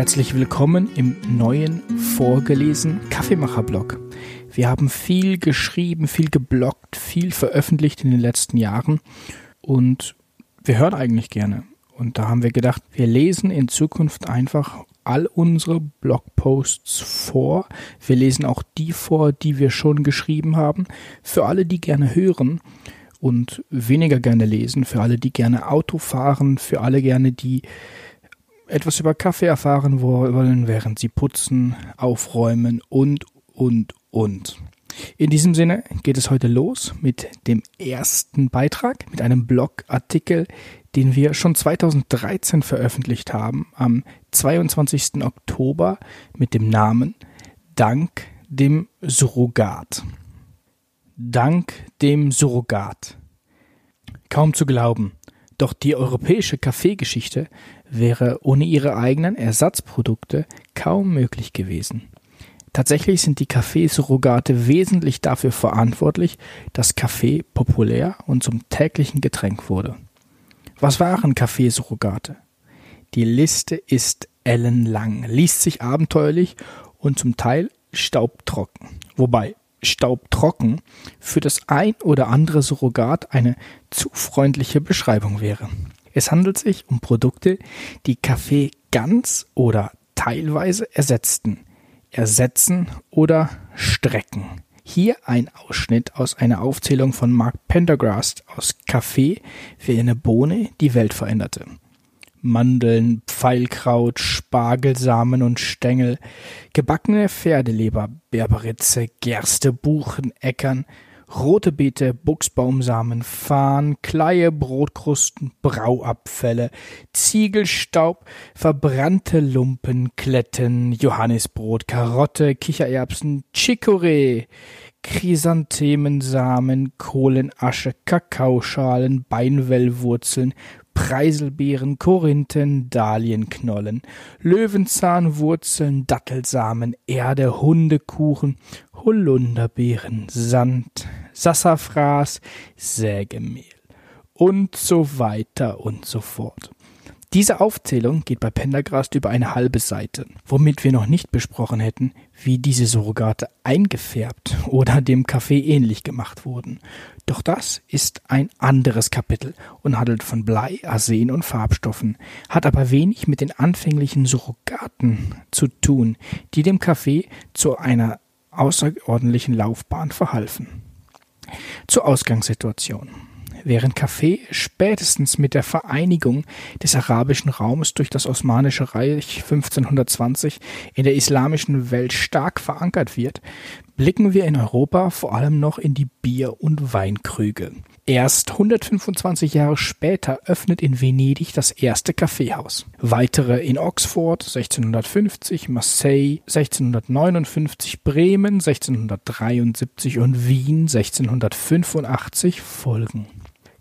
Herzlich willkommen im neuen vorgelesen Kaffeemacher-Blog. Wir haben viel geschrieben, viel gebloggt, viel veröffentlicht in den letzten Jahren und wir hören eigentlich gerne. Und da haben wir gedacht, wir lesen in Zukunft einfach all unsere Blogposts vor. Wir lesen auch die vor, die wir schon geschrieben haben. Für alle, die gerne hören und weniger gerne lesen, für alle, die gerne Auto fahren, für alle gerne, die etwas über Kaffee erfahren wollen, während sie putzen, aufräumen und, und, und. In diesem Sinne geht es heute los mit dem ersten Beitrag, mit einem Blogartikel, den wir schon 2013 veröffentlicht haben, am 22. Oktober mit dem Namen Dank dem Surrogat. Dank dem Surrogat. Kaum zu glauben, doch die europäische Kaffeegeschichte wäre ohne ihre eigenen Ersatzprodukte kaum möglich gewesen. Tatsächlich sind die Kaffeesurrogate wesentlich dafür verantwortlich, dass Kaffee populär und zum täglichen Getränk wurde. Was waren Kaffeesurrogate? Die Liste ist ellenlang, liest sich abenteuerlich und zum Teil staubtrocken. Wobei staubtrocken für das ein oder andere Surrogat eine zu freundliche Beschreibung wäre. Es handelt sich um Produkte, die Kaffee ganz oder teilweise ersetzten, ersetzen oder strecken. Hier ein Ausschnitt aus einer Aufzählung von Mark Pendergrast aus Kaffee für eine Bohne die Welt veränderte. Mandeln, Pfeilkraut, Spargelsamen und Stängel, gebackene Pferdeleber, Berberitze, Gerste, Buchen, Äckern, rote Beete, Buchsbaumsamen, Farn, Kleie, Brotkrusten, Brauabfälle, Ziegelstaub, verbrannte Lumpen, Kletten, Johannisbrot, Karotte, Kichererbsen, Chicorée, Chrysanthemensamen, Kohlenasche, Kakaoschalen, Beinwellwurzeln, Preiselbeeren, Korinthen, Dahlienknollen, Löwenzahnwurzeln, Dattelsamen, Erde, Hundekuchen, Holunderbeeren, Sand, Sassafras, Sägemehl und so weiter und so fort. Diese Aufzählung geht bei Pendergrast über eine halbe Seite, womit wir noch nicht besprochen hätten, wie diese Surrogate eingefärbt oder dem Kaffee ähnlich gemacht wurden. Doch das ist ein anderes Kapitel und handelt von Blei, Arsen und Farbstoffen, hat aber wenig mit den anfänglichen Surrogaten zu tun, die dem Kaffee zu einer außerordentlichen Laufbahn verhalfen. Zur Ausgangssituation. Während Kaffee spätestens mit der Vereinigung des arabischen Raumes durch das Osmanische Reich 1520 in der islamischen Welt stark verankert wird, blicken wir in Europa vor allem noch in die Bier- und Weinkrüge. Erst 125 Jahre später öffnet in Venedig das erste Kaffeehaus. Weitere in Oxford 1650, Marseille 1659, Bremen 1673 und Wien 1685 folgen.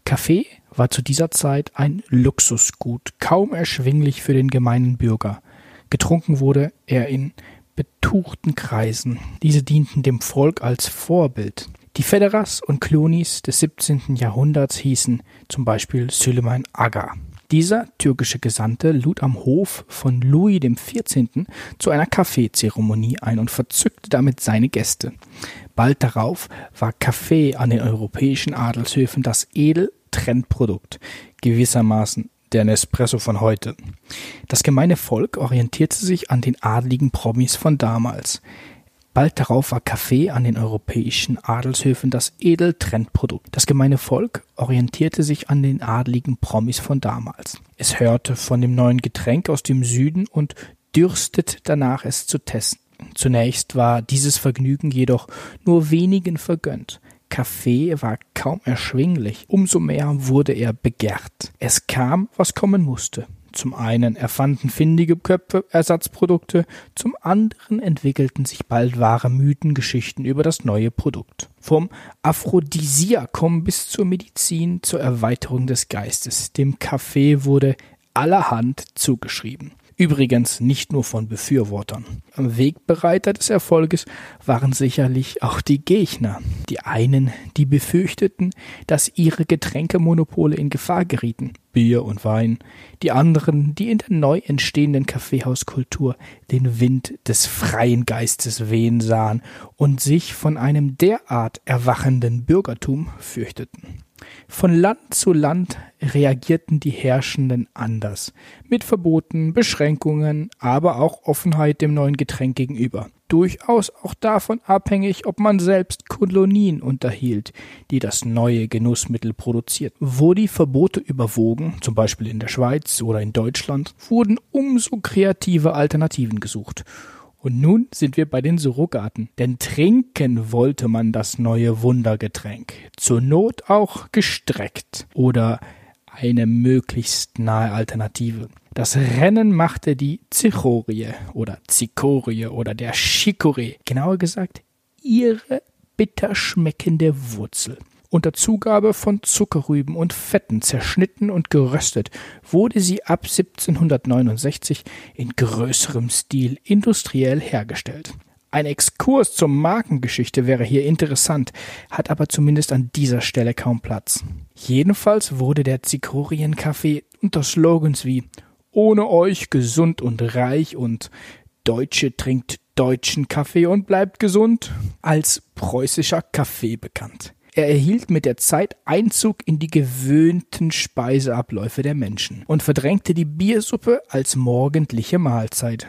Kaffee war zu dieser Zeit ein Luxusgut, kaum erschwinglich für den gemeinen Bürger. Getrunken wurde er in betuchten Kreisen. Diese dienten dem Volk als Vorbild. Die Federers und Clunis des 17. Jahrhunderts hießen zum Beispiel Süleyman Aga. Dieser türkische Gesandte lud am Hof von Louis XIV. zu einer Kaffeezeremonie ein und verzückte damit seine Gäste. Bald darauf war Kaffee an den europäischen Adelshöfen das edel Trendprodukt, gewissermaßen der Nespresso von heute. Das gemeine Volk orientierte sich an den adligen Promis von damals. Bald darauf war Kaffee an den europäischen Adelshöfen das Edeltrendprodukt. Das gemeine Volk orientierte sich an den adligen Promis von damals. Es hörte von dem neuen Getränk aus dem Süden und dürstet danach es zu testen. Zunächst war dieses Vergnügen jedoch nur wenigen vergönnt. Kaffee war kaum erschwinglich, umso mehr wurde er begehrt. Es kam, was kommen musste. Zum einen erfanden findige Köpfe Ersatzprodukte, zum anderen entwickelten sich bald wahre Mythengeschichten über das neue Produkt. Vom Aphrodisiakum bis zur Medizin, zur Erweiterung des Geistes. Dem Kaffee wurde allerhand zugeschrieben. Übrigens nicht nur von Befürwortern. Wegbereiter des Erfolges waren sicherlich auch die Gegner. Die einen, die befürchteten, dass ihre Getränkemonopole in Gefahr gerieten. Bier und Wein, die anderen, die in der neu entstehenden Kaffeehauskultur den Wind des freien Geistes wehen sahen und sich von einem derart erwachenden Bürgertum fürchteten. Von Land zu Land reagierten die Herrschenden anders, mit Verboten, Beschränkungen, aber auch Offenheit dem neuen Getränk gegenüber. Durchaus auch davon abhängig, ob man selbst Kolonien unterhielt, die das neue Genussmittel produzierten. Wo die Verbote überwogen, zum Beispiel in der Schweiz oder in Deutschland, wurden umso kreative Alternativen gesucht und nun sind wir bei den Surrogaten. Denn trinken wollte man das neue Wundergetränk. Zur Not auch gestreckt. Oder eine möglichst nahe Alternative. Das Rennen machte die Zichorie oder Zikorie oder der Chicorée. Genauer gesagt, ihre bitter schmeckende Wurzel. Unter Zugabe von Zuckerrüben und Fetten zerschnitten und geröstet, wurde sie ab 1769 in größerem Stil industriell hergestellt. Ein Exkurs zur Markengeschichte wäre hier interessant, hat aber zumindest an dieser Stelle kaum Platz. Jedenfalls wurde der Zikorien-Kaffee unter Slogans wie ohne euch gesund und reich und Deutsche trinkt deutschen Kaffee und bleibt gesund als preußischer Kaffee bekannt. Er erhielt mit der Zeit Einzug in die gewöhnten Speiseabläufe der Menschen und verdrängte die Biersuppe als morgendliche Mahlzeit.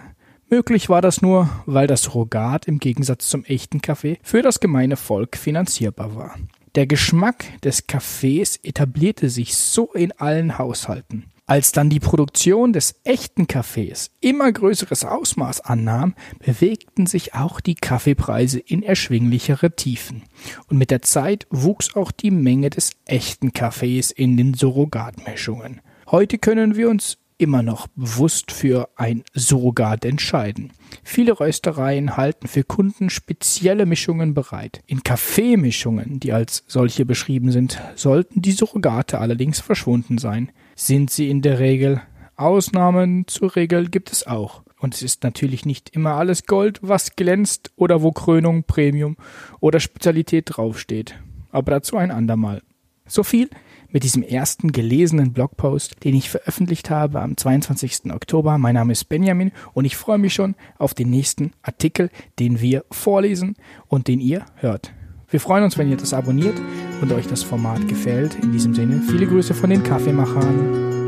Möglich war das nur, weil das Rogat im Gegensatz zum echten Kaffee für das gemeine Volk finanzierbar war. Der Geschmack des Kaffees etablierte sich so in allen Haushalten. Als dann die Produktion des echten Kaffees immer größeres Ausmaß annahm, bewegten sich auch die Kaffeepreise in erschwinglichere Tiefen. Und mit der Zeit wuchs auch die Menge des echten Kaffees in den Surrogatmischungen. Heute können wir uns immer noch bewusst für ein Surrogat entscheiden. Viele Röstereien halten für Kunden spezielle Mischungen bereit. In Kaffeemischungen, die als solche beschrieben sind, sollten die Surrogate allerdings verschwunden sein sind sie in der Regel. Ausnahmen zur Regel gibt es auch. Und es ist natürlich nicht immer alles Gold, was glänzt oder wo Krönung, Premium oder Spezialität draufsteht. Aber dazu ein andermal. So viel mit diesem ersten gelesenen Blogpost, den ich veröffentlicht habe am 22. Oktober. Mein Name ist Benjamin und ich freue mich schon auf den nächsten Artikel, den wir vorlesen und den ihr hört. Wir freuen uns, wenn ihr das abonniert und euch das Format gefällt. In diesem Sinne, viele Grüße von den Kaffeemachern.